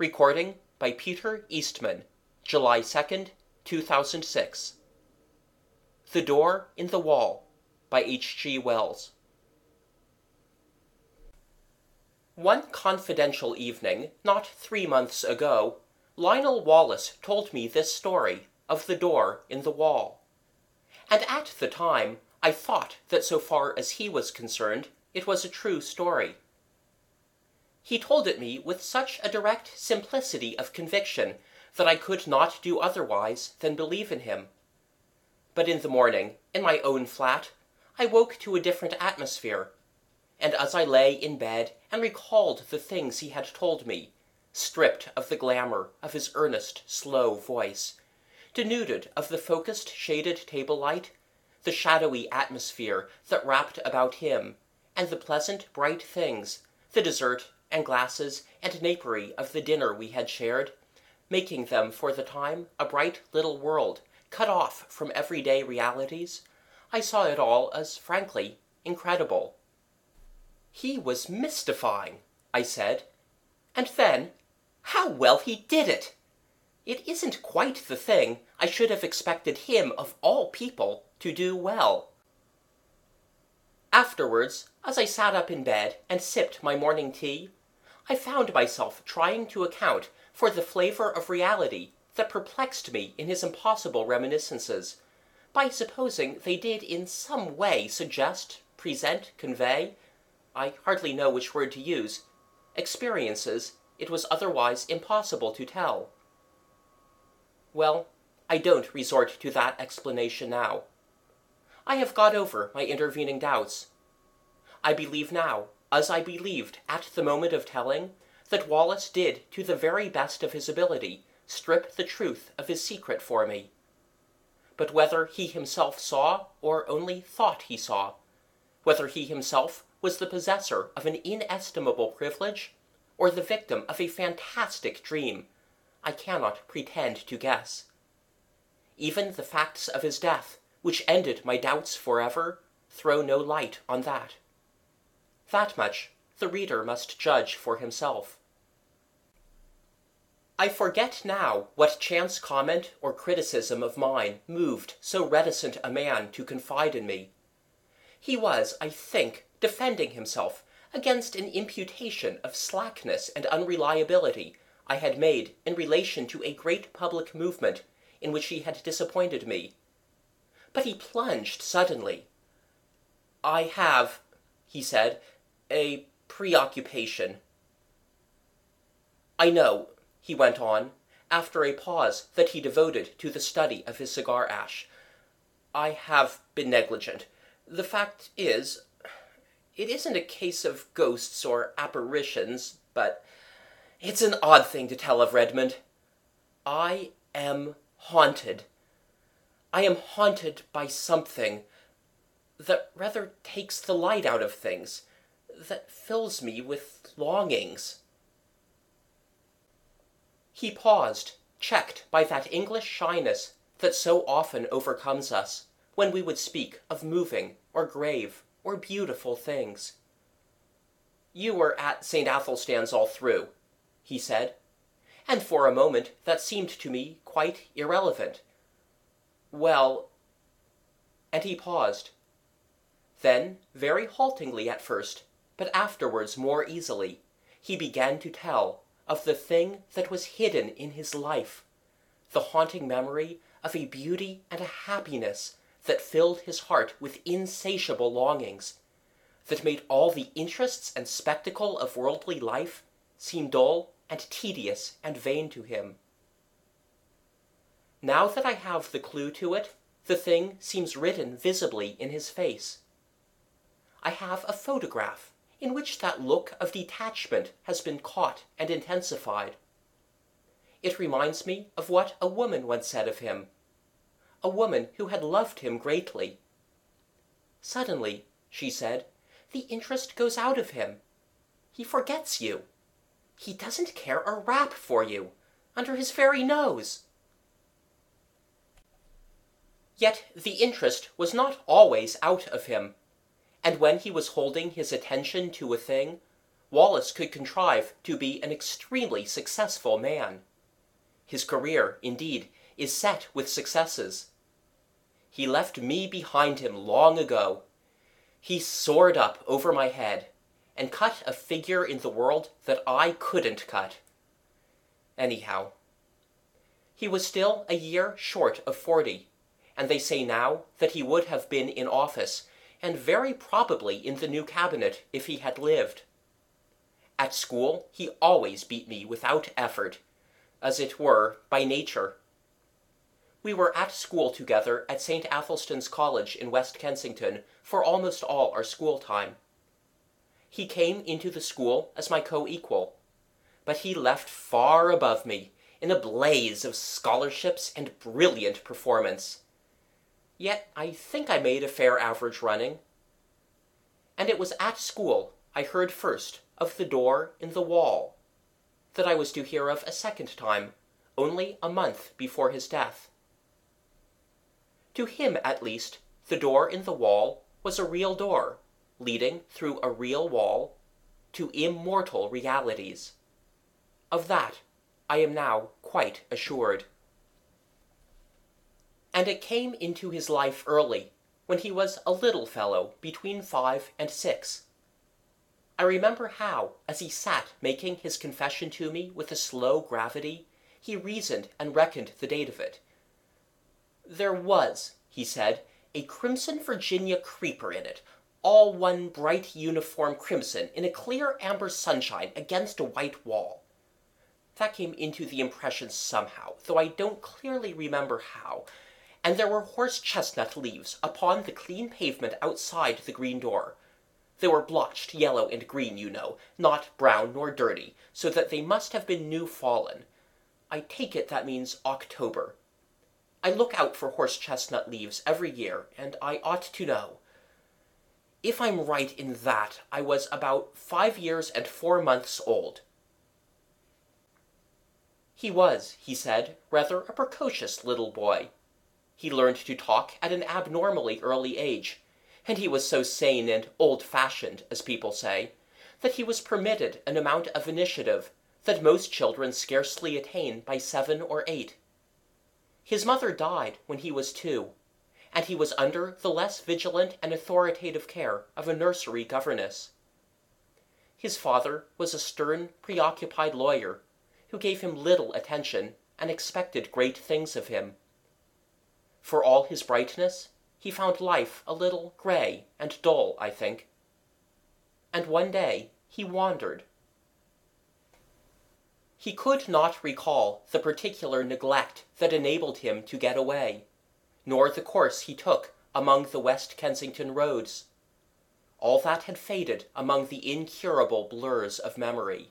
Recording by Peter Eastman, July 2nd, 2006. The Door in the Wall by H.G. Wells. One confidential evening, not three months ago, Lionel Wallace told me this story of the door in the wall. And at the time, I thought that so far as he was concerned, it was a true story. He told it me with such a direct simplicity of conviction that I could not do otherwise than believe in him. But in the morning, in my own flat, I woke to a different atmosphere, and as I lay in bed and recalled the things he had told me, stripped of the glamour of his earnest, slow voice, denuded of the focused shaded table light, the shadowy atmosphere that wrapped about him, and the pleasant bright things, the dessert and glasses and napery of the dinner we had shared, making them for the time a bright little world cut off from everyday realities, I saw it all as frankly incredible. He was mystifying, I said. And then, how well he did it! It isn't quite the thing I should have expected him, of all people, to do well. Afterwards, as I sat up in bed and sipped my morning tea, I found myself trying to account for the flavor of reality that perplexed me in his impossible reminiscences, by supposing they did in some way suggest, present, convey I hardly know which word to use experiences it was otherwise impossible to tell. Well, I don't resort to that explanation now. I have got over my intervening doubts. I believe now as I believed at the moment of telling, that Wallace did to the very best of his ability strip the truth of his secret for me. But whether he himself saw, or only thought he saw, whether he himself was the possessor of an inestimable privilege, or the victim of a fantastic dream, I cannot pretend to guess. Even the facts of his death, which ended my doubts forever, throw no light on that. That much the reader must judge for himself. I forget now what chance comment or criticism of mine moved so reticent a man to confide in me. He was, I think, defending himself against an imputation of slackness and unreliability I had made in relation to a great public movement in which he had disappointed me. But he plunged suddenly. I have, he said, a preoccupation. I know, he went on, after a pause that he devoted to the study of his cigar ash. I have been negligent. The fact is, it isn't a case of ghosts or apparitions, but it's an odd thing to tell of Redmond. I am haunted. I am haunted by something that rather takes the light out of things that fills me with longings. He paused, checked by that English shyness that so often overcomes us when we would speak of moving or grave or beautiful things. You were at St. Athelstan's all through, he said, and for a moment that seemed to me quite irrelevant. Well, and he paused. Then, very haltingly at first, but afterwards more easily, he began to tell of the thing that was hidden in his life, the haunting memory of a beauty and a happiness that filled his heart with insatiable longings, that made all the interests and spectacle of worldly life seem dull and tedious and vain to him. Now that I have the clue to it, the thing seems written visibly in his face. I have a photograph in which that look of detachment has been caught and intensified. It reminds me of what a woman once said of him, a woman who had loved him greatly. Suddenly, she said, the interest goes out of him. He forgets you. He doesn't care a rap for you, under his very nose. Yet the interest was not always out of him and when he was holding his attention to a thing, Wallace could contrive to be an extremely successful man. His career, indeed, is set with successes. He left me behind him long ago. He soared up over my head and cut a figure in the world that I couldn't cut. Anyhow, he was still a year short of forty, and they say now that he would have been in office, and very probably in the new cabinet if he had lived. At school he always beat me without effort, as it were by nature. We were at school together at St. Athelstan's College in West Kensington for almost all our school time. He came into the school as my co-equal, but he left far above me in a blaze of scholarships and brilliant performance. Yet I think I made a fair average running. And it was at school I heard first of the door in the wall, that I was to hear of a second time, only a month before his death. To him, at least, the door in the wall was a real door, leading through a real wall to immortal realities. Of that I am now quite assured. And it came into his life early, when he was a little fellow between five and six. I remember how, as he sat making his confession to me with a slow gravity, he reasoned and reckoned the date of it. There was, he said, a crimson Virginia creeper in it, all one bright uniform crimson in a clear amber sunshine against a white wall. That came into the impression somehow, though I don't clearly remember how. And there were horse chestnut leaves upon the clean pavement outside the green door. They were blotched yellow and green, you know, not brown nor dirty, so that they must have been new fallen. I take it that means October. I look out for horse chestnut leaves every year, and I ought to know. If I'm right in that, I was about five years and four months old. He was, he said, rather a precocious little boy. He learned to talk at an abnormally early age, and he was so sane and old-fashioned, as people say, that he was permitted an amount of initiative that most children scarcely attain by seven or eight. His mother died when he was two, and he was under the less vigilant and authoritative care of a nursery governess. His father was a stern, preoccupied lawyer, who gave him little attention and expected great things of him. For all his brightness, he found life a little grey and dull, I think. And one day he wandered. He could not recall the particular neglect that enabled him to get away nor the course he took among the West Kensington roads. All that had faded among the incurable blurs of memory.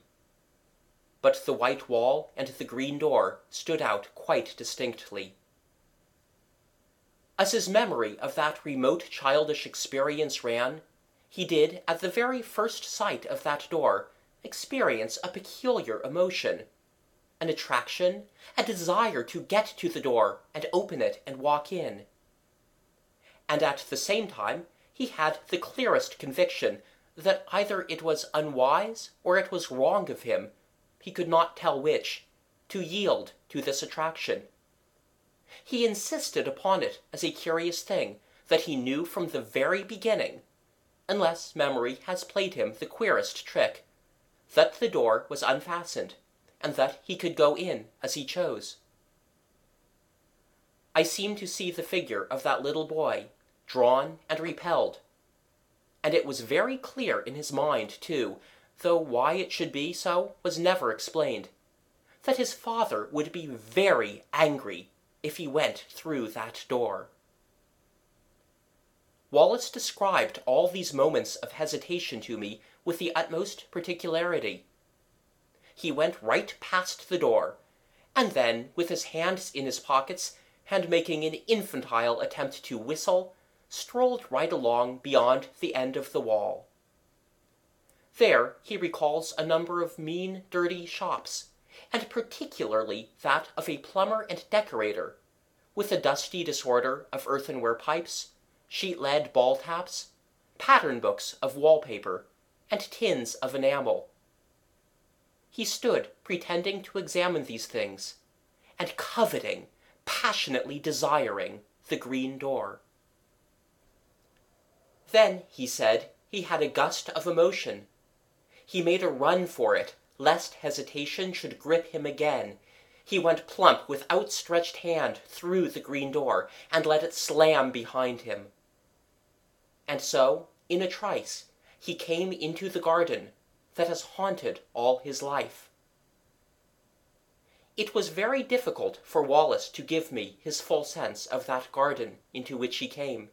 But the white wall and the green door stood out quite distinctly. As his memory of that remote childish experience ran, he did, at the very first sight of that door, experience a peculiar emotion an attraction, a desire to get to the door and open it and walk in. And at the same time he had the clearest conviction that either it was unwise or it was wrong of him, he could not tell which, to yield to this attraction. He insisted upon it as a curious thing that he knew from the very beginning, unless memory has played him the queerest trick, that the door was unfastened and that he could go in as he chose. I seemed to see the figure of that little boy, drawn and repelled. And it was very clear in his mind, too, though why it should be so was never explained, that his father would be very angry if he went through that door. Wallace described all these moments of hesitation to me with the utmost particularity he went right past the door, and then, with his hands in his pockets, and making an infantile attempt to whistle, strolled right along beyond the end of the wall. There he recalls a number of mean, dirty shops, and particularly that of a plumber and decorator, with a dusty disorder of earthenware pipes, sheet-lead ball taps, pattern books of wallpaper, and tins of enamel he stood pretending to examine these things, and coveting, passionately desiring, the green door. Then, he said, he had a gust of emotion. He made a run for it, lest hesitation should grip him again. He went plump with outstretched hand through the green door, and let it slam behind him. And so, in a trice, he came into the garden that has haunted all his life. It was very difficult for Wallace to give me his full sense of that garden into which he came.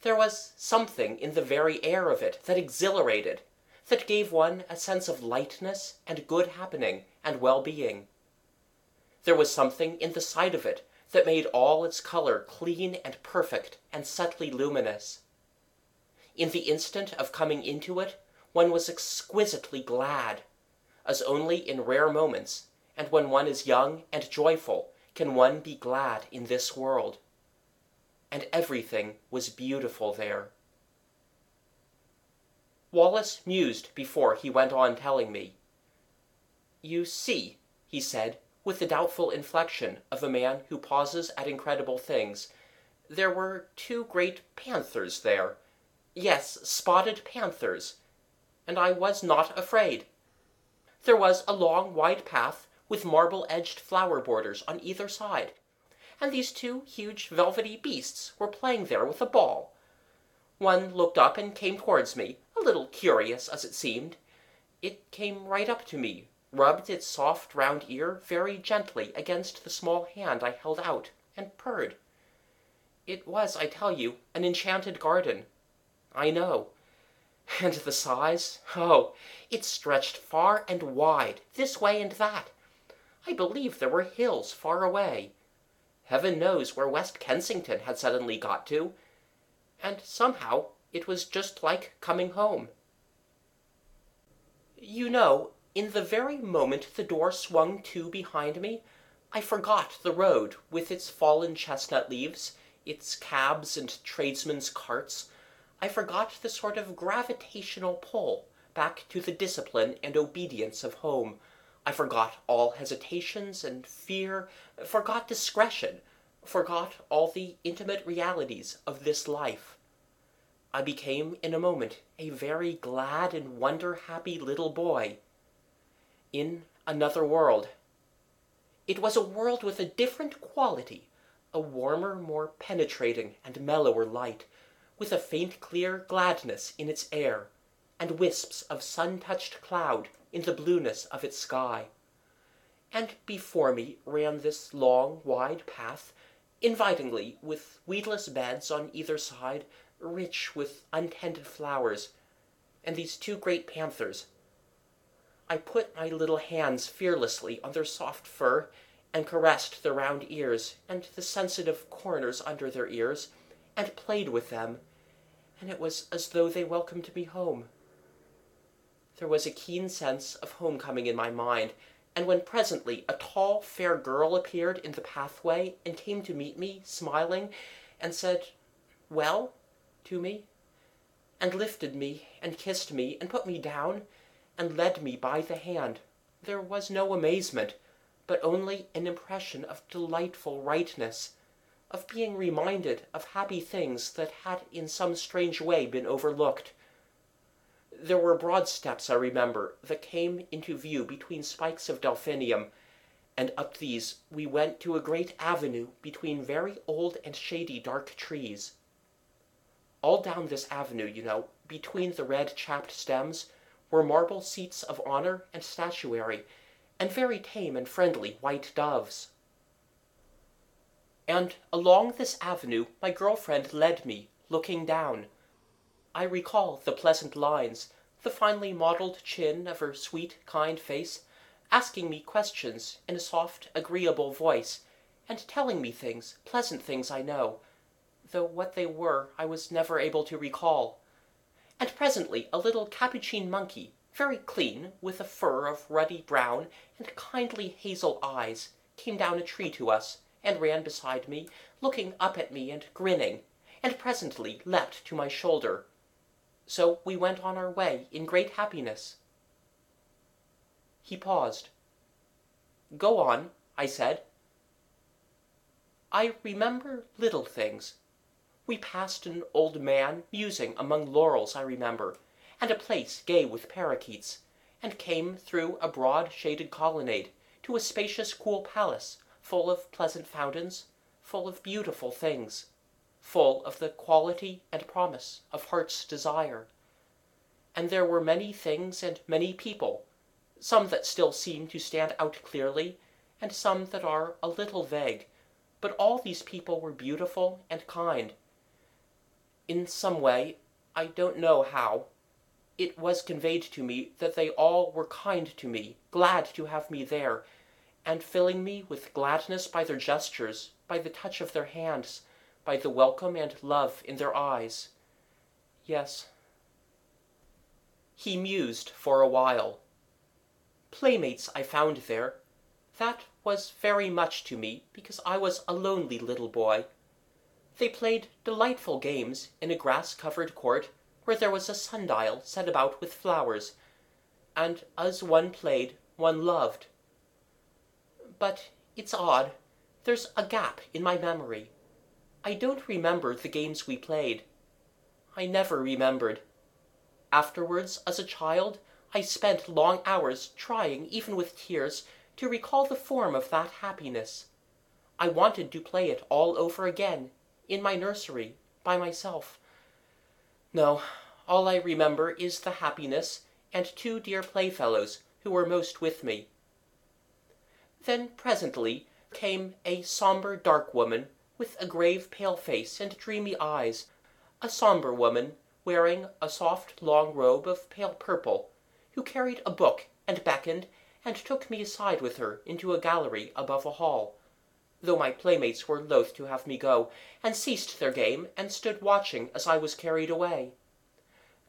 There was something in the very air of it that exhilarated, that gave one a sense of lightness and good happening and well-being. There was something in the sight of it that made all its color clean and perfect and subtly luminous. In the instant of coming into it, one was exquisitely glad, as only in rare moments, and when one is young and joyful, can one be glad in this world. And everything was beautiful there. Wallace mused before he went on telling me. You see, he said, with the doubtful inflection of a man who pauses at incredible things, there were two great panthers there Yes, spotted panthers. And I was not afraid. There was a long, wide path with marble-edged flower borders on either side, and these two huge velvety beasts were playing there with a ball. One looked up and came towards me, a little curious as it seemed. It came right up to me, rubbed its soft round ear very gently against the small hand I held out, and purred. It was, I tell you, an enchanted garden. I know. And the size? Oh, it stretched far and wide, this way and that. I believe there were hills far away. Heaven knows where West Kensington had suddenly got to. And somehow it was just like coming home. You know, in the very moment the door swung to behind me, I forgot the road with its fallen chestnut leaves, its cabs and tradesmen's carts, I forgot the sort of gravitational pull back to the discipline and obedience of home. I forgot all hesitations and fear, forgot discretion, forgot all the intimate realities of this life. I became in a moment a very glad and wonder-happy little boy in another world. It was a world with a different quality, a warmer, more penetrating and mellower light, with a faint clear gladness in its air, and wisps of sun-touched cloud in the blueness of its sky. And before me ran this long, wide path, invitingly, with weedless beds on either side, rich with untended flowers, and these two great panthers. I put my little hands fearlessly on their soft fur, and caressed the round ears and the sensitive corners under their ears, and played with them, and it was as though they welcomed me home. There was a keen sense of homecoming in my mind, and when presently a tall, fair girl appeared in the pathway and came to meet me, smiling, and said, Well, to me, and lifted me, and kissed me, and put me down, and led me by the hand, there was no amazement, but only an impression of delightful rightness of being reminded of happy things that had in some strange way been overlooked. There were broad steps, I remember, that came into view between spikes of delphinium, and up these we went to a great avenue between very old and shady dark trees. All down this avenue, you know, between the red chapped stems, were marble seats of honor and statuary, and very tame and friendly white doves. And along this avenue my girl friend led me, looking down. I recall the pleasant lines, the finely modelled chin of her sweet, kind face, asking me questions in a soft, agreeable voice, and telling me things, pleasant things I know, though what they were I was never able to recall. And presently a little capuchin monkey, very clean, with a fur of ruddy brown and kindly hazel eyes, came down a tree to us and ran beside me, looking up at me and grinning, and presently leapt to my shoulder. So we went on our way in great happiness. He paused. Go on, I said. I remember little things. We passed an old man musing among laurels, I remember, and a place gay with parakeets, and came through a broad shaded colonnade to a spacious cool palace, full of pleasant fountains, full of beautiful things, full of the quality and promise of heart's desire. And there were many things and many people, some that still seem to stand out clearly, and some that are a little vague, but all these people were beautiful and kind. In some way, I don't know how, it was conveyed to me that they all were kind to me, glad to have me there, and filling me with gladness by their gestures, by the touch of their hands, by the welcome and love in their eyes. Yes. He mused for a while. Playmates I found there. That was very much to me, because I was a lonely little boy. They played delightful games in a grass-covered court where there was a sundial set about with flowers, and as one played one loved. But it's odd, there's a gap in my memory. I don't remember the games we played. I never remembered. Afterwards, as a child, I spent long hours trying, even with tears, to recall the form of that happiness. I wanted to play it all over again, in my nursery, by myself. No, all I remember is the happiness and two dear playfellows who were most with me. Then presently came a sombre dark woman with a grave pale face and dreamy eyes, a sombre woman wearing a soft long robe of pale purple, who carried a book and beckoned and took me aside with her into a gallery above a hall, though my playmates were loath to have me go, and ceased their game and stood watching as I was carried away.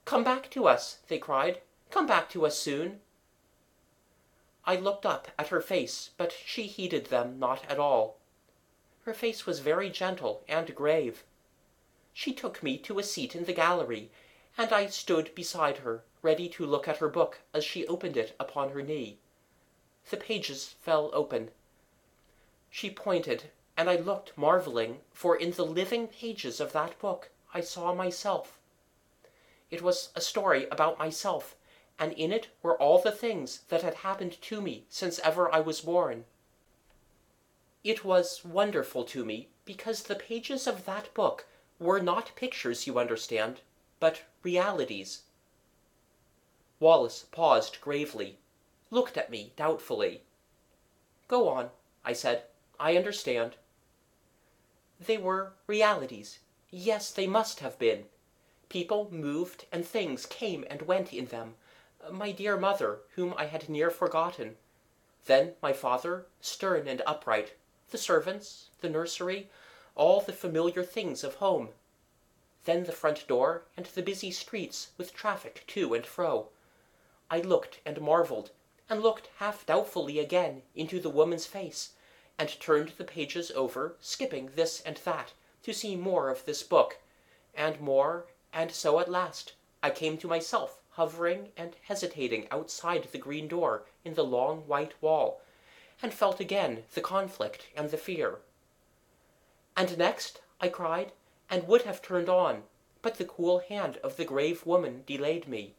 Come back to us, they cried. Come back to us soon. I looked up at her face, but she heeded them not at all. Her face was very gentle and grave. She took me to a seat in the gallery, and I stood beside her, ready to look at her book as she opened it upon her knee. The pages fell open. She pointed, and I looked marvelling, for in the living pages of that book I saw myself. It was a story about myself, and in it were all the things that had happened to me since ever I was born. It was wonderful to me because the pages of that book were not pictures, you understand, but realities. Wallace paused gravely, looked at me doubtfully. Go on, I said. I understand. They were realities. Yes, they must have been. People moved and things came and went in them. My dear mother, whom I had near forgotten. Then my father, stern and upright. The servants, the nursery, all the familiar things of home. Then the front door, and the busy streets, with traffic to and fro. I looked and marvelled, and looked half doubtfully again into the woman's face, and turned the pages over, skipping this and that, to see more of this book, and more, and so at last I came to myself hovering and hesitating outside the green door in the long white wall, and felt again the conflict and the fear. And next, I cried, and would have turned on, but the cool hand of the grave woman delayed me.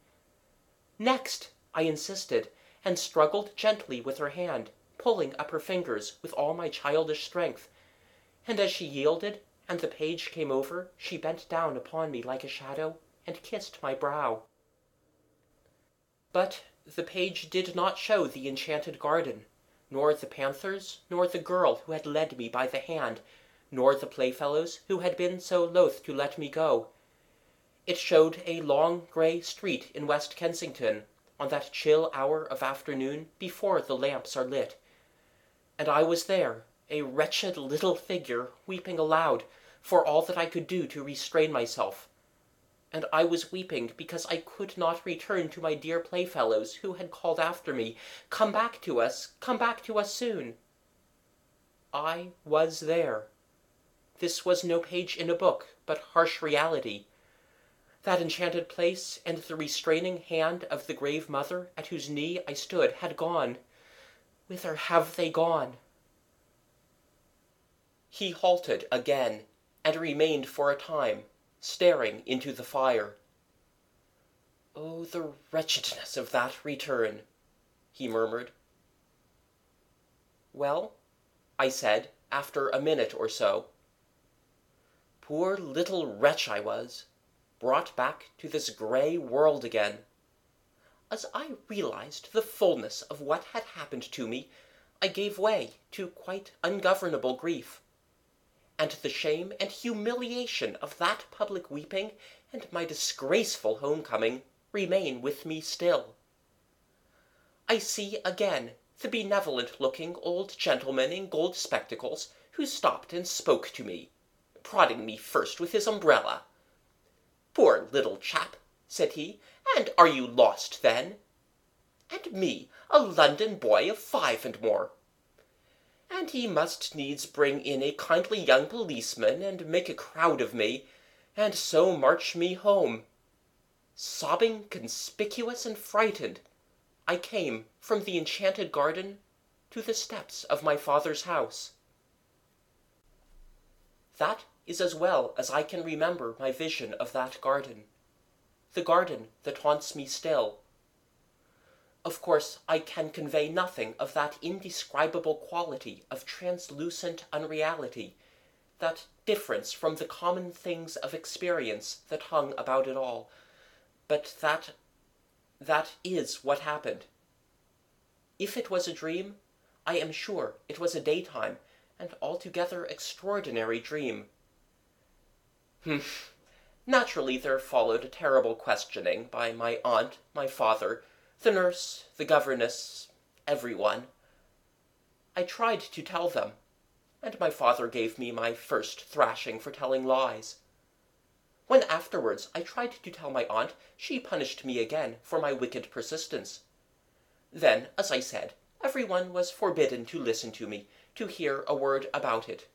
Next, I insisted, and struggled gently with her hand, pulling up her fingers with all my childish strength, and as she yielded, and the page came over, she bent down upon me like a shadow, and kissed my brow. But the page did not show the enchanted garden, nor the panthers, nor the girl who had led me by the hand, nor the playfellows who had been so loath to let me go. It showed a long grey street in West Kensington, on that chill hour of afternoon before the lamps are lit. And I was there, a wretched little figure, weeping aloud, for all that I could do to restrain myself and I was weeping because I could not return to my dear playfellows who had called after me, Come back to us, come back to us soon. I was there. This was no page in a book, but harsh reality. That enchanted place and the restraining hand of the grave mother at whose knee I stood had gone. Whither have they gone? He halted again, and remained for a time, staring into the fire. "Oh, the wretchedness of that return!" he murmured. "Well?" I said, after a minute or so. Poor little wretch I was, brought back to this grey world again. As I realized the fulness of what had happened to me, I gave way to quite ungovernable grief. And the shame and humiliation of that public weeping and my disgraceful home coming remain with me still. I see again the benevolent looking old gentleman in gold spectacles who stopped and spoke to me, prodding me first with his umbrella. "Poor little chap!" said he, "and are you lost then?" And me, a London boy of five and more! And he must needs bring in a kindly young policeman and make a crowd of me, and so march me home. Sobbing, conspicuous, and frightened, I came from the enchanted garden to the steps of my father's house. That is as well as I can remember my vision of that garden the garden that haunts me still. Of course I can convey nothing of that indescribable quality of translucent unreality, that difference from the common things of experience that hung about it all but that that is what happened. If it was a dream, I am sure it was a daytime and altogether extraordinary dream. Humph! Naturally there followed a terrible questioning by my aunt, my father, the nurse, the governess, every one. I tried to tell them, and my father gave me my first thrashing for telling lies. When afterwards I tried to tell my aunt, she punished me again for my wicked persistence. Then, as I said, every one was forbidden to listen to me, to hear a word about it.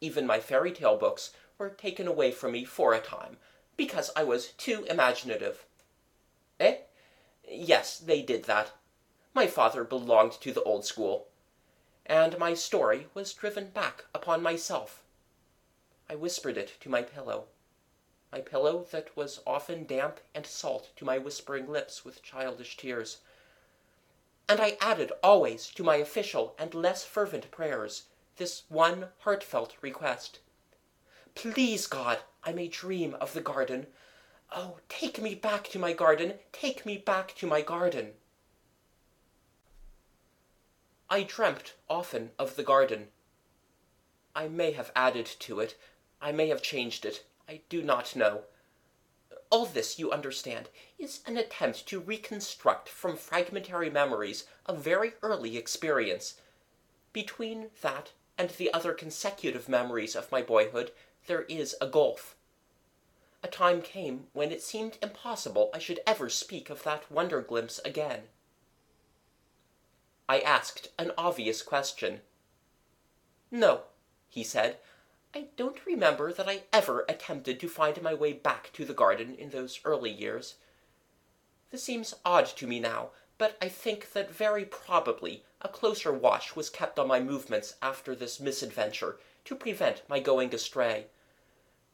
Even my fairy tale books were taken away from me for a time, because I was too imaginative. Eh? Yes, they did that. My father belonged to the old school, and my story was driven back upon myself. I whispered it to my pillow my pillow that was often damp and salt to my whispering lips with childish tears. And I added always to my official and less fervent prayers this one heartfelt request. Please, God, I may dream of the garden. Oh, take me back to my garden, take me back to my garden. I dreamt often of the garden. I may have added to it, I may have changed it, I do not know. All this, you understand, is an attempt to reconstruct from fragmentary memories a very early experience. Between that and the other consecutive memories of my boyhood there is a gulf. A time came when it seemed impossible I should ever speak of that wonder glimpse again. I asked an obvious question. No, he said, I don't remember that I ever attempted to find my way back to the garden in those early years. This seems odd to me now, but I think that very probably a closer watch was kept on my movements after this misadventure to prevent my going astray.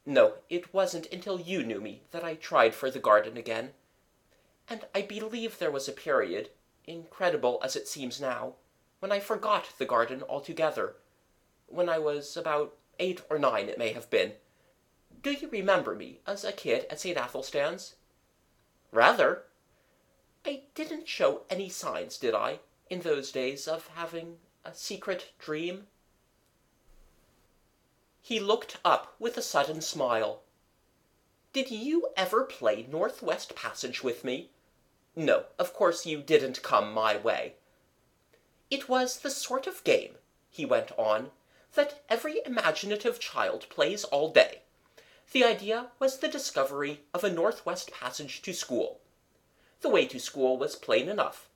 No, it wasn't until you knew me that I tried for the garden again. And I believe there was a period, incredible as it seems now, when I forgot the garden altogether, when I was about eight or nine it may have been. Do you remember me as a kid at St. Athelstan's? Rather. I didn't show any signs, did I, in those days of having a secret dream? He looked up with a sudden smile. Did you ever play Northwest Passage with me? No, of course you didn't come my way. It was the sort of game, he went on, that every imaginative child plays all day. The idea was the discovery of a northwest passage to school. The way to school was plain enough.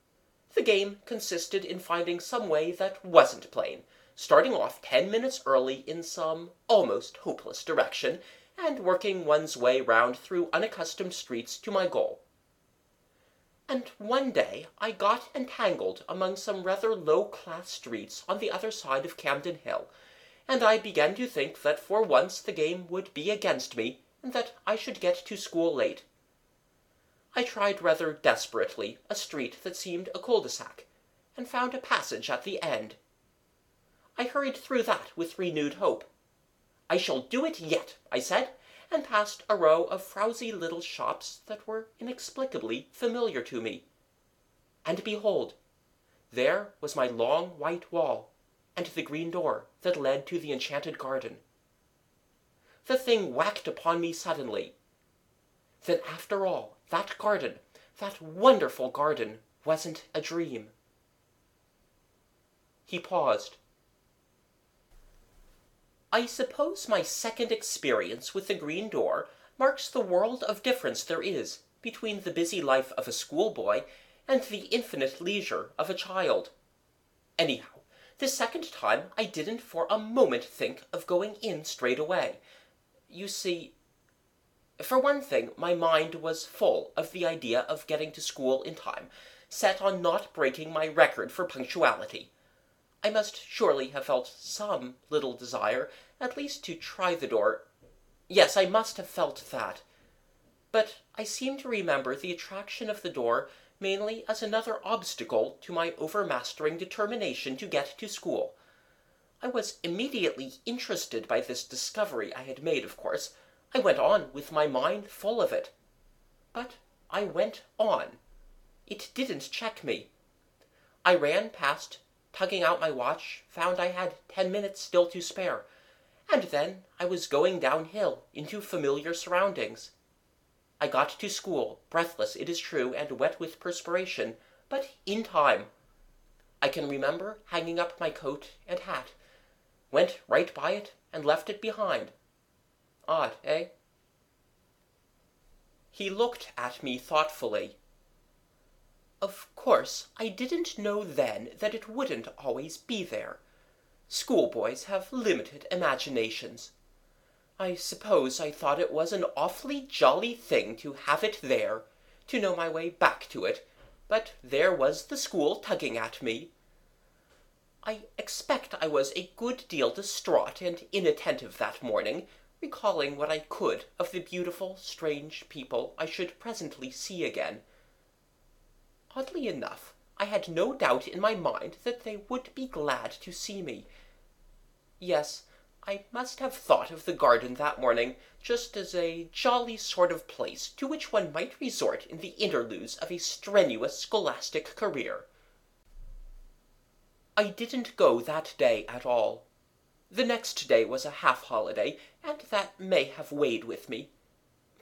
The game consisted in finding some way that wasn't plain, starting off ten minutes early in some almost hopeless direction, and working one's way round through unaccustomed streets to my goal. And one day I got entangled among some rather low-class streets on the other side of Campden Hill, and I began to think that for once the game would be against me, and that I should get to school late. I tried rather desperately a street that seemed a cul-de-sac, and found a passage at the end. I hurried through that with renewed hope. I shall do it yet, I said, and passed a row of frowsy little shops that were inexplicably familiar to me. And behold, there was my long white wall, and the green door that led to the enchanted garden. The thing whacked upon me suddenly. Then after all, that garden, that wonderful garden, wasn't a dream. He paused. I suppose my second experience with the green door marks the world of difference there is between the busy life of a schoolboy and the infinite leisure of a child. Anyhow, the second time I didn't for a moment think of going in straight away. You see, for one thing, my mind was full of the idea of getting to school in time, set on not breaking my record for punctuality. I must surely have felt some little desire, at least to try the door. Yes, I must have felt that. But I seem to remember the attraction of the door mainly as another obstacle to my overmastering determination to get to school. I was immediately interested by this discovery I had made, of course. I went on with my mind full of it. But I went on. It didn't check me. I ran past tugging out my watch, found I had ten minutes still to spare, and then I was going downhill into familiar surroundings. I got to school, breathless, it is true, and wet with perspiration, but in time. I can remember hanging up my coat and hat, went right by it, and left it behind. Odd, eh? He looked at me thoughtfully. Of course, I didn't know then that it wouldn't always be there. Schoolboys have limited imaginations. I suppose I thought it was an awfully jolly thing to have it there, to know my way back to it, but there was the school tugging at me. I expect I was a good deal distraught and inattentive that morning, recalling what I could of the beautiful, strange people I should presently see again. Oddly enough, I had no doubt in my mind that they would be glad to see me. Yes, I must have thought of the garden that morning just as a jolly sort of place to which one might resort in the interludes of a strenuous scholastic career. I didn't go that day at all. The next day was a half holiday, and that may have weighed with me.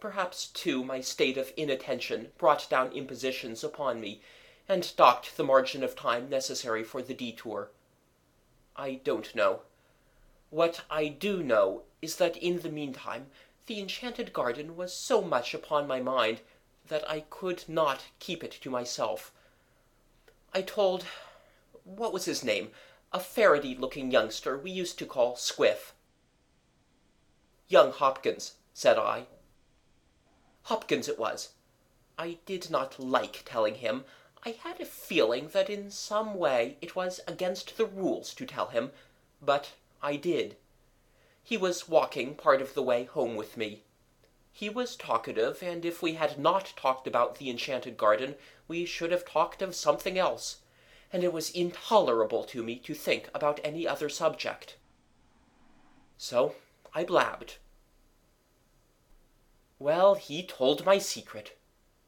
Perhaps, too, my state of inattention brought down impositions upon me, and docked the margin of time necessary for the detour. I don't know. What I do know is that in the meantime the enchanted garden was so much upon my mind that I could not keep it to myself. I told what was his name? A ferrety looking youngster we used to call Squiff. Young Hopkins, said I. Hopkins it was. I did not like telling him. I had a feeling that in some way it was against the rules to tell him, but I did. He was walking part of the way home with me. He was talkative, and if we had not talked about the enchanted garden, we should have talked of something else, and it was intolerable to me to think about any other subject. So I blabbed. Well, he told my secret.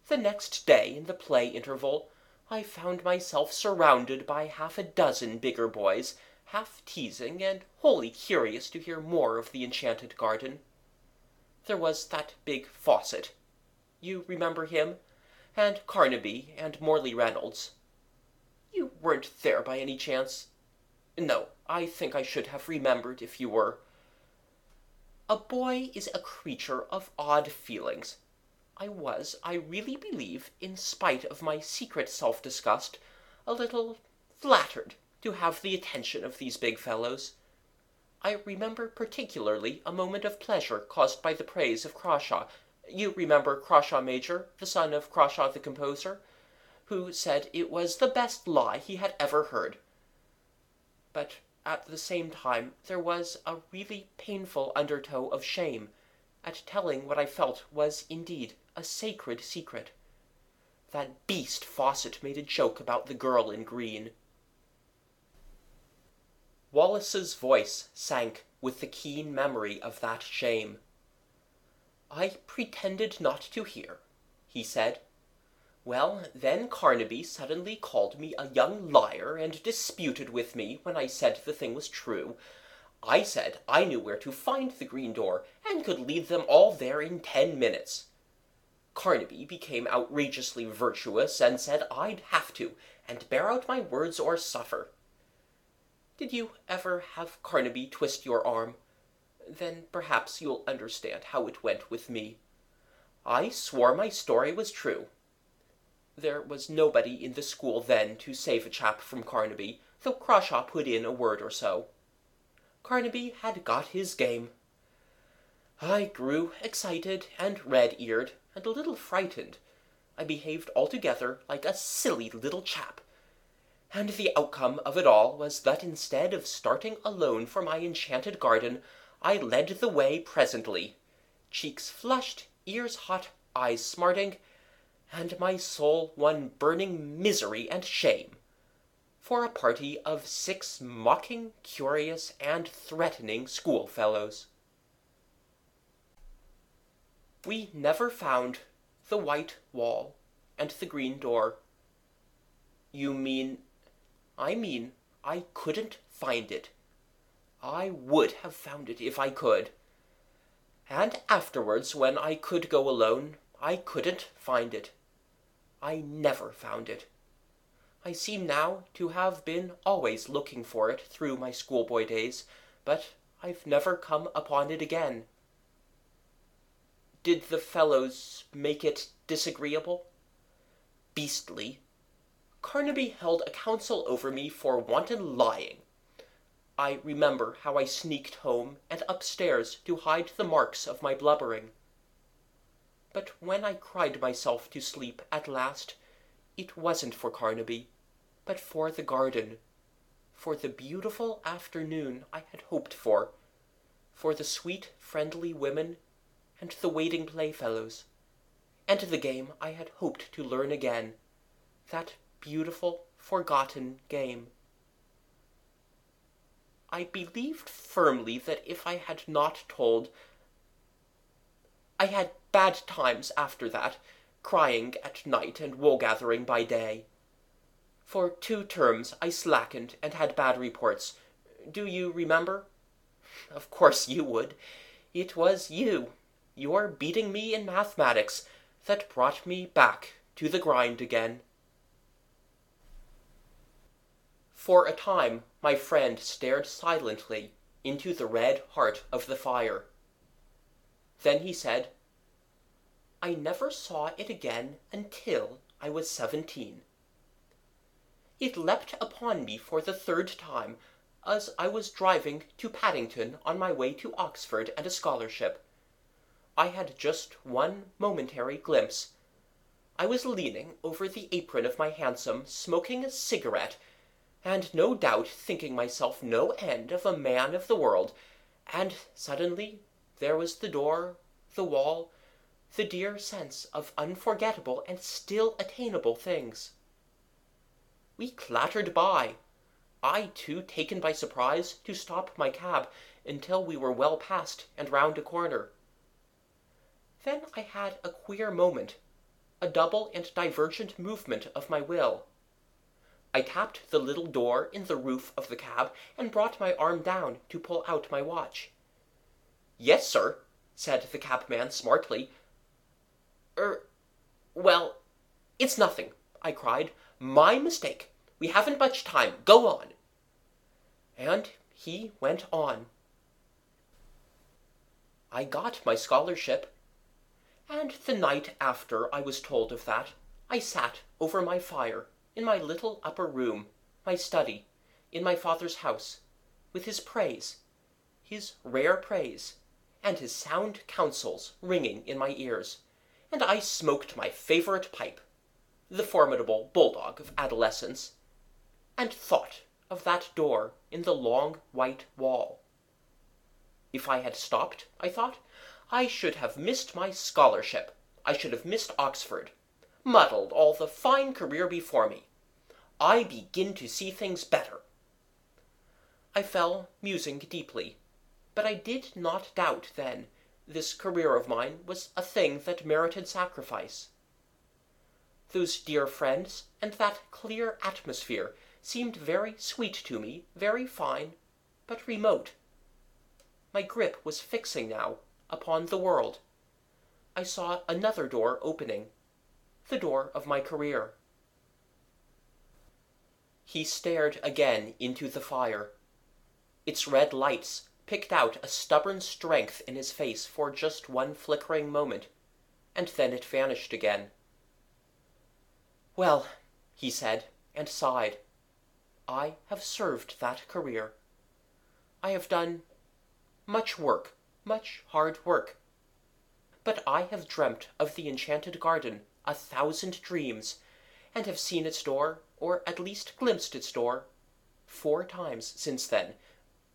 The next day, in the play interval, I found myself surrounded by half a dozen bigger boys, half teasing and wholly curious to hear more of the enchanted garden. There was that big Fawcett. You remember him? And Carnaby and Morley Reynolds. You weren't there by any chance? No, I think I should have remembered if you were. A boy is a creature of odd feelings. I was, I really believe, in spite of my secret self-disgust, a little flattered to have the attention of these big fellows. I remember particularly a moment of pleasure caused by the praise of Crawshaw. You remember Crawshaw major, the son of Crawshaw the composer, who said it was the best lie he had ever heard. But at the same time there was a really painful undertow of shame at telling what I felt was indeed a sacred secret. That beast Fawcett made a joke about the girl in green. Wallace's voice sank with the keen memory of that shame. I pretended not to hear, he said. Well, then Carnaby suddenly called me a young liar and disputed with me when I said the thing was true. I said I knew where to find the green door and could lead them all there in ten minutes. Carnaby became outrageously virtuous and said I'd have to, and bear out my words or suffer. Did you ever have Carnaby twist your arm? Then perhaps you'll understand how it went with me. I swore my story was true. There was nobody in the school then to save a chap from Carnaby, though Crawshaw put in a word or so. Carnaby had got his game. I grew excited and red-eared and a little frightened. I behaved altogether like a silly little chap. And the outcome of it all was that instead of starting alone for my enchanted garden, I led the way presently, cheeks flushed, ears hot, eyes smarting, and my soul one burning misery and shame, for a party of six mocking, curious, and threatening schoolfellows. We never found the white wall and the green door. You mean I mean I couldn't find it. I would have found it if I could. And afterwards, when I could go alone, I couldn't find it. I never found it. I seem now to have been always looking for it through my schoolboy days, but I've never come upon it again. Did the fellows make it disagreeable? Beastly. Carnaby held a council over me for wanton lying. I remember how I sneaked home and upstairs to hide the marks of my blubbering. But when I cried myself to sleep at last, it wasn't for Carnaby, but for the garden, for the beautiful afternoon I had hoped for, for the sweet, friendly women, and the waiting playfellows, and the game I had hoped to learn again, that beautiful, forgotten game. I believed firmly that if I had not told, I had bad times after that, crying at night and wool gathering by day. For two terms I slackened and had bad reports. Do you remember? Of course you would. It was you, your beating me in mathematics, that brought me back to the grind again. For a time my friend stared silently into the red heart of the fire. Then he said, I never saw it again until I was seventeen. It leapt upon me for the third time as I was driving to Paddington on my way to Oxford and a scholarship. I had just one momentary glimpse. I was leaning over the apron of my hansom, smoking a cigarette, and no doubt thinking myself no end of a man of the world, and suddenly there was the door, the wall, the dear sense of unforgettable and still attainable things. We clattered by, I too taken by surprise to stop my cab until we were well past and round a corner. Then I had a queer moment, a double and divergent movement of my will. I tapped the little door in the roof of the cab and brought my arm down to pull out my watch. Yes, sir, said the cabman smartly, Er, well, it's nothing, I cried. My mistake. We haven't much time. Go on. And he went on. I got my scholarship, and the night after I was told of that, I sat over my fire in my little upper room, my study, in my father's house, with his praise, his rare praise, and his sound counsels ringing in my ears, and I smoked my favourite pipe, the formidable bulldog of adolescence, and thought of that door in the long white wall. If I had stopped, I thought, I should have missed my scholarship, I should have missed Oxford, muddled all the fine career before me. I begin to see things better. I fell musing deeply, but I did not doubt then this career of mine was a thing that merited sacrifice. Those dear friends and that clear atmosphere seemed very sweet to me, very fine, but remote. My grip was fixing now upon the world. I saw another door opening, the door of my career. He stared again into the fire. Its red lights picked out a stubborn strength in his face for just one flickering moment, and then it vanished again. Well, he said, and sighed. I have served that career. I have done much work, much hard work. But I have dreamt of the enchanted garden a thousand dreams, and have seen its door, or at least glimpsed its door, four times since then.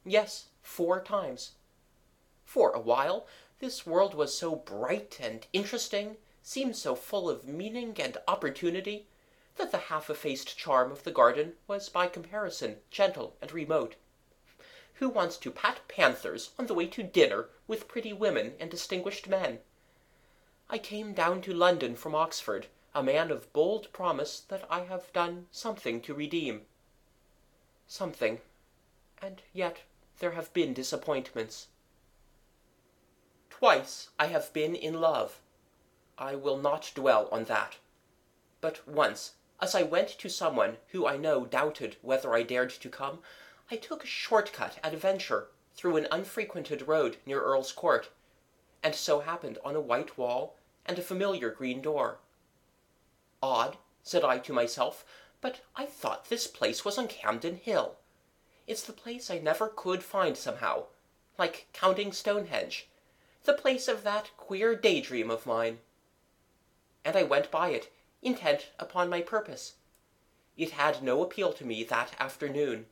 Yes, four times. For a while, this world was so bright and interesting, seemed so full of meaning and opportunity, that the half-effaced charm of the garden was by comparison gentle and remote. Who wants to pat panthers on the way to dinner with pretty women and distinguished men? I came down to London from Oxford, a man of bold promise that I have done something to redeem. Something, and yet there have been disappointments. Twice I have been in love. I will not dwell on that. But once, as I went to someone who I know doubted whether I dared to come, I took a short cut at a venture through an unfrequented road near Earl's Court, and so happened on a white wall and a familiar green door. Odd, said I to myself, but I thought this place was on Campden Hill. It's the place I never could find somehow, like counting Stonehenge, the place of that queer daydream of mine. And I went by it, intent upon my purpose. It had no appeal to me that afternoon.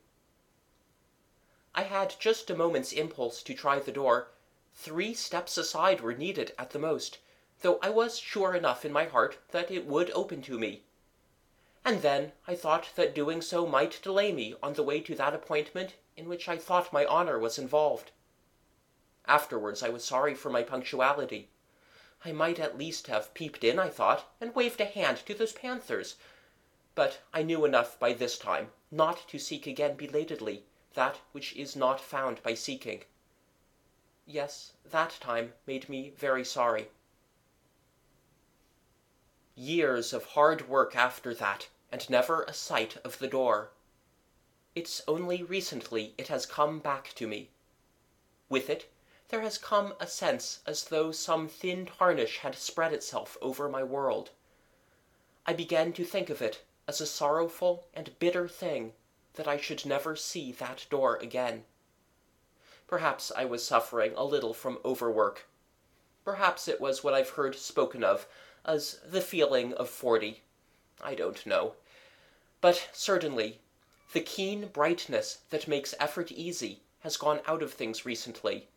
I had just a moment's impulse to try the door. Three steps aside were needed at the most, though I was sure enough in my heart that it would open to me and then I thought that doing so might delay me on the way to that appointment in which I thought my honour was involved. Afterwards I was sorry for my punctuality. I might at least have peeped in, I thought, and waved a hand to those panthers, but I knew enough by this time not to seek again belatedly that which is not found by seeking. Yes, that time made me very sorry. Years of hard work after that and never a sight of the door. It's only recently it has come back to me. With it there has come a sense as though some thin tarnish had spread itself over my world. I began to think of it as a sorrowful and bitter thing that I should never see that door again. Perhaps I was suffering a little from overwork. Perhaps it was what I've heard spoken of as the feeling of forty. I don't know. But certainly, the keen brightness that makes effort easy has gone out of things recently,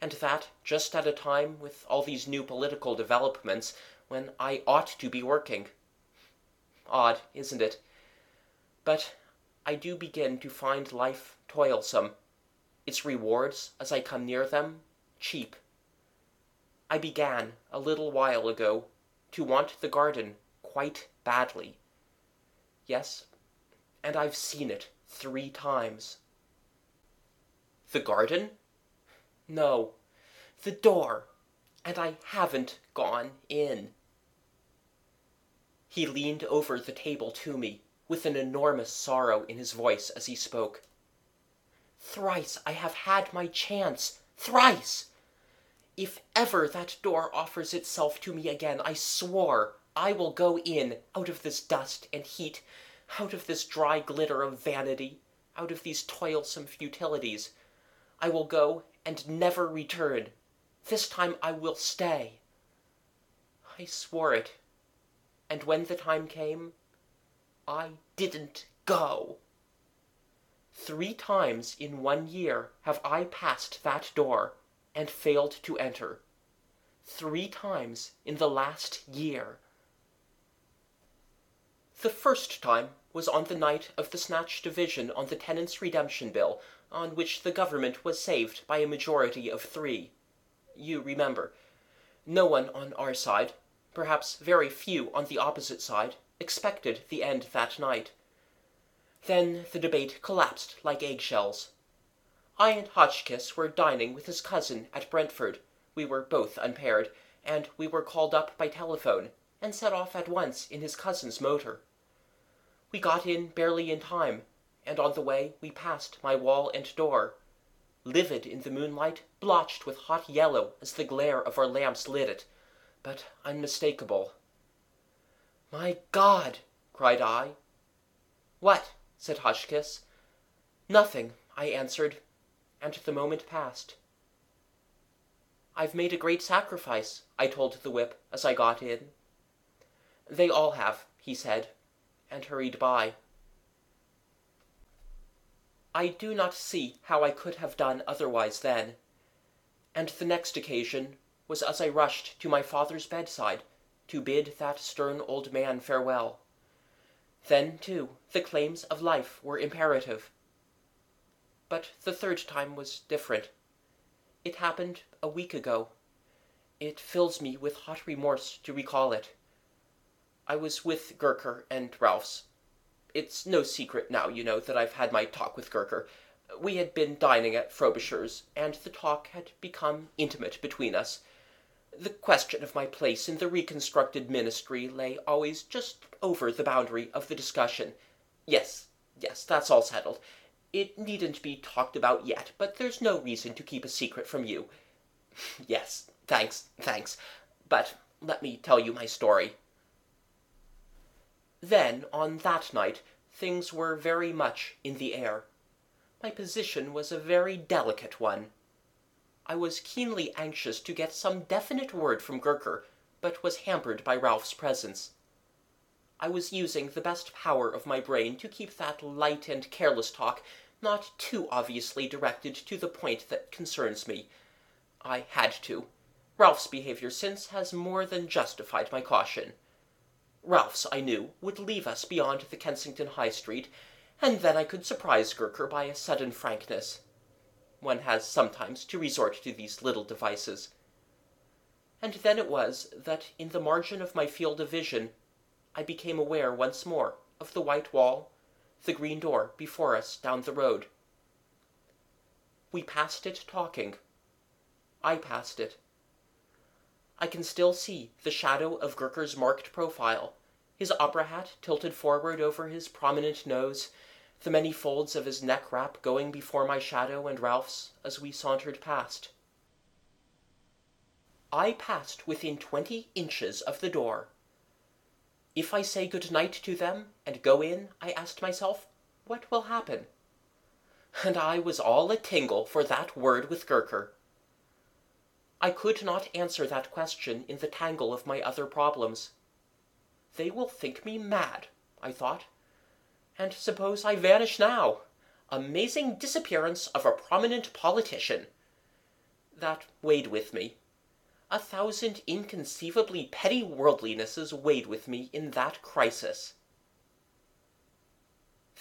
and that just at a time with all these new political developments when I ought to be working. Odd, isn't it? But I do begin to find life toilsome, its rewards, as I come near them, cheap. I began, a little while ago, to want the garden quite badly. Yes, and I've seen it three times. The garden? No, the door, and I haven't gone in. He leaned over the table to me, with an enormous sorrow in his voice as he spoke. Thrice I have had my chance, thrice! If ever that door offers itself to me again, I swore I will go in, out of this dust and heat, out of this dry glitter of vanity, out of these toilsome futilities. I will go and never return. This time I will stay. I swore it, and when the time came, I didn't go. Three times in one year have I passed that door and failed to enter. Three times in the last year. The first time was on the night of the snatch division on the Tenants' Redemption Bill, on which the Government was saved by a majority of three. You remember. No one on our side, perhaps very few on the opposite side, expected the end that night. Then the debate collapsed like eggshells. I and Hotchkiss were dining with his cousin at Brentford. We were both unpaired, and we were called up by telephone, and set off at once in his cousin's motor. We got in barely in time, and on the way we passed my wall and door. Livid in the moonlight, blotched with hot yellow as the glare of our lamps lit it, but unmistakable. My God! cried I. What? said Hotchkiss. Nothing, I answered, and the moment passed. I've made a great sacrifice, I told the whip as I got in. They all have, he said, and hurried by. I do not see how I could have done otherwise then. And the next occasion was as I rushed to my father's bedside to bid that stern old man farewell. Then, too, the claims of life were imperative. But the third time was different. It happened a week ago. It fills me with hot remorse to recall it. I was with Gurker and Ralphs. It's no secret now, you know, that I've had my talk with Gurker. We had been dining at Frobisher's, and the talk had become intimate between us. The question of my place in the reconstructed ministry lay always just over the boundary of the discussion. Yes, yes, that's all settled. It needn't be talked about yet, but there's no reason to keep a secret from you. yes, thanks, thanks. But let me tell you my story. Then, on that night, things were very much in the air. My position was a very delicate one. I was keenly anxious to get some definite word from Gurker, but was hampered by Ralphs' presence. I was using the best power of my brain to keep that light and careless talk not too obviously directed to the point that concerns me. I had to. Ralphs' behaviour since has more than justified my caution. Ralphs, I knew, would leave us beyond the Kensington High Street, and then I could surprise Gurker by a sudden frankness. One has sometimes to resort to these little devices. And then it was that in the margin of my field of vision I became aware once more of the white wall, the green door before us down the road. We passed it talking. I passed it. I can still see the shadow of Gurker's marked profile, his opera hat tilted forward over his prominent nose, the many folds of his neck wrap going before my shadow and Ralphs' as we sauntered past. I passed within twenty inches of the door. If I say good night to them and go in, I asked myself, what will happen? And I was all a tingle for that word with Gurker. I could not answer that question in the tangle of my other problems. They will think me mad, I thought. And suppose I vanish now? Amazing disappearance of a prominent politician. That weighed with me. A thousand inconceivably petty worldlinesses weighed with me in that crisis.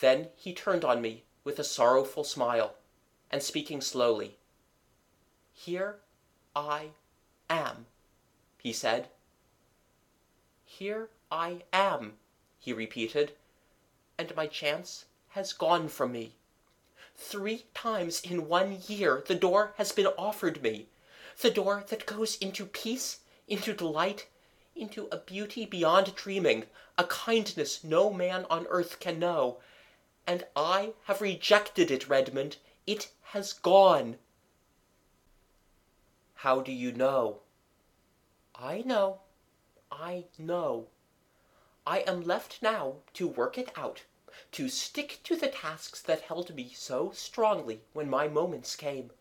Then he turned on me with a sorrowful smile, and speaking slowly, Here I am, he said. Here I am, he repeated, and my chance has gone from me. Three times in one year the door has been offered me, the door that goes into peace, into delight, into a beauty beyond dreaming, a kindness no man on earth can know, and I have rejected it, Redmond. It has gone. How do you know? I know. I know. I am left now to work it out, to stick to the tasks that held me so strongly when my moments came.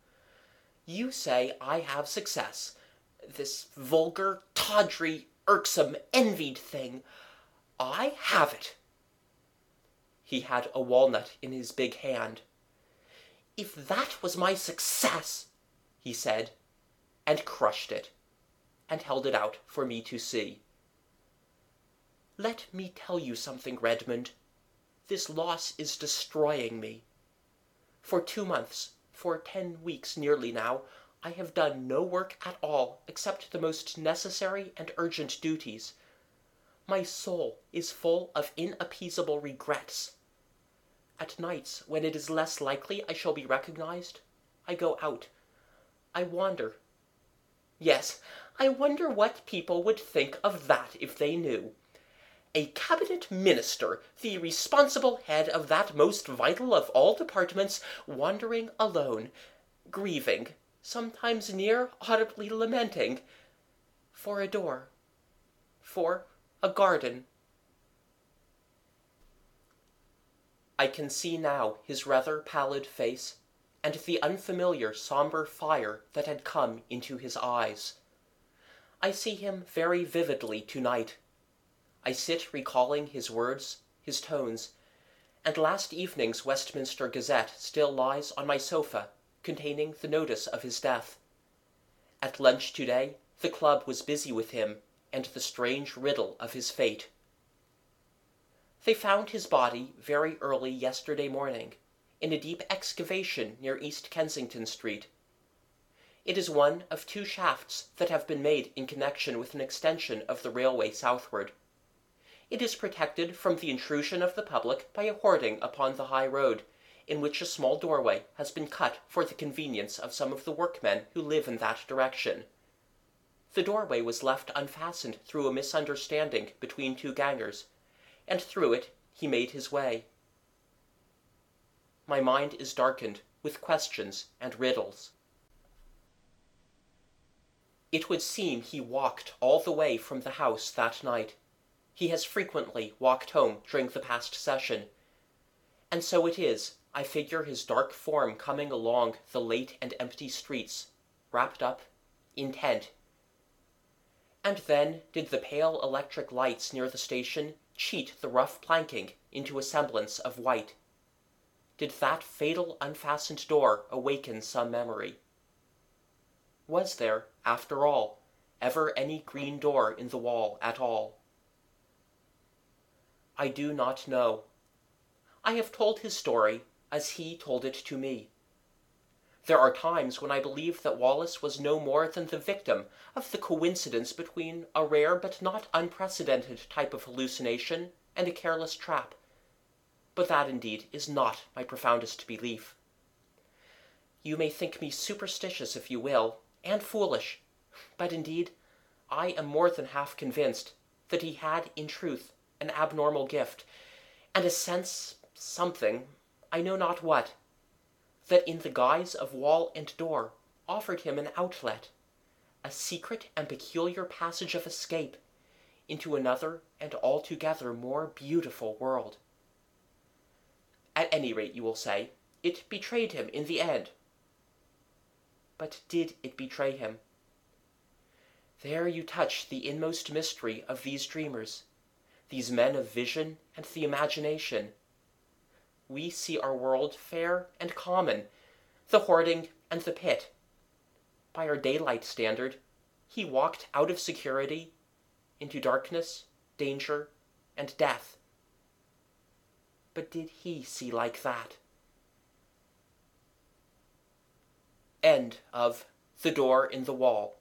You say I have success. This vulgar, tawdry, irksome, envied thing. I have it. He had a walnut in his big hand. If that was my success, he said, and crushed it, and held it out for me to see. Let me tell you something, Redmond. This loss is destroying me. For two months, for ten weeks nearly now, I have done no work at all except the most necessary and urgent duties. My soul is full of inappeasable regrets. At nights, when it is less likely I shall be recognized, I go out. I wander. Yes, I wonder what people would think of that if they knew. A cabinet minister, the responsible head of that most vital of all departments, wandering alone, grieving, sometimes near audibly lamenting, for a door, for a garden. I can see now his rather pallid face, and the unfamiliar sombre fire that had come into his eyes. I see him very vividly to-night. I sit recalling his words, his tones, and last evening's Westminster Gazette still lies on my sofa, containing the notice of his death. At lunch to-day the club was busy with him and the strange riddle of his fate. They found his body very early yesterday morning, in a deep excavation near East Kensington Street. It is one of two shafts that have been made in connection with an extension of the railway southward. It is protected from the intrusion of the public by a hoarding upon the high road, in which a small doorway has been cut for the convenience of some of the workmen who live in that direction. The doorway was left unfastened through a misunderstanding between two gangers, and through it he made his way. My mind is darkened with questions and riddles. It would seem he walked all the way from the house that night. He has frequently walked home during the past session. And so it is I figure his dark form coming along the late and empty streets, wrapped up, intent. And then did the pale electric lights near the station cheat the rough planking into a semblance of white? Did that fatal unfastened door awaken some memory? Was there, after all, ever any green door in the wall at all? I do not know. I have told his story as he told it to me. There are times when I believe that Wallace was no more than the victim of the coincidence between a rare but not unprecedented type of hallucination and a careless trap. But that indeed is not my profoundest belief. You may think me superstitious if you will, and foolish, but indeed I am more than half convinced that he had in truth an abnormal gift, and a sense something, I know not what that in the guise of wall and door offered him an outlet, a secret and peculiar passage of escape into another and altogether more beautiful world. At any rate, you will say, it betrayed him in the end. But did it betray him? There you touch the inmost mystery of these dreamers, these men of vision and the imagination we see our world fair and common, the hoarding and the pit. By our daylight standard, he walked out of security into darkness, danger, and death. But did he see like that? End of The Door in the Wall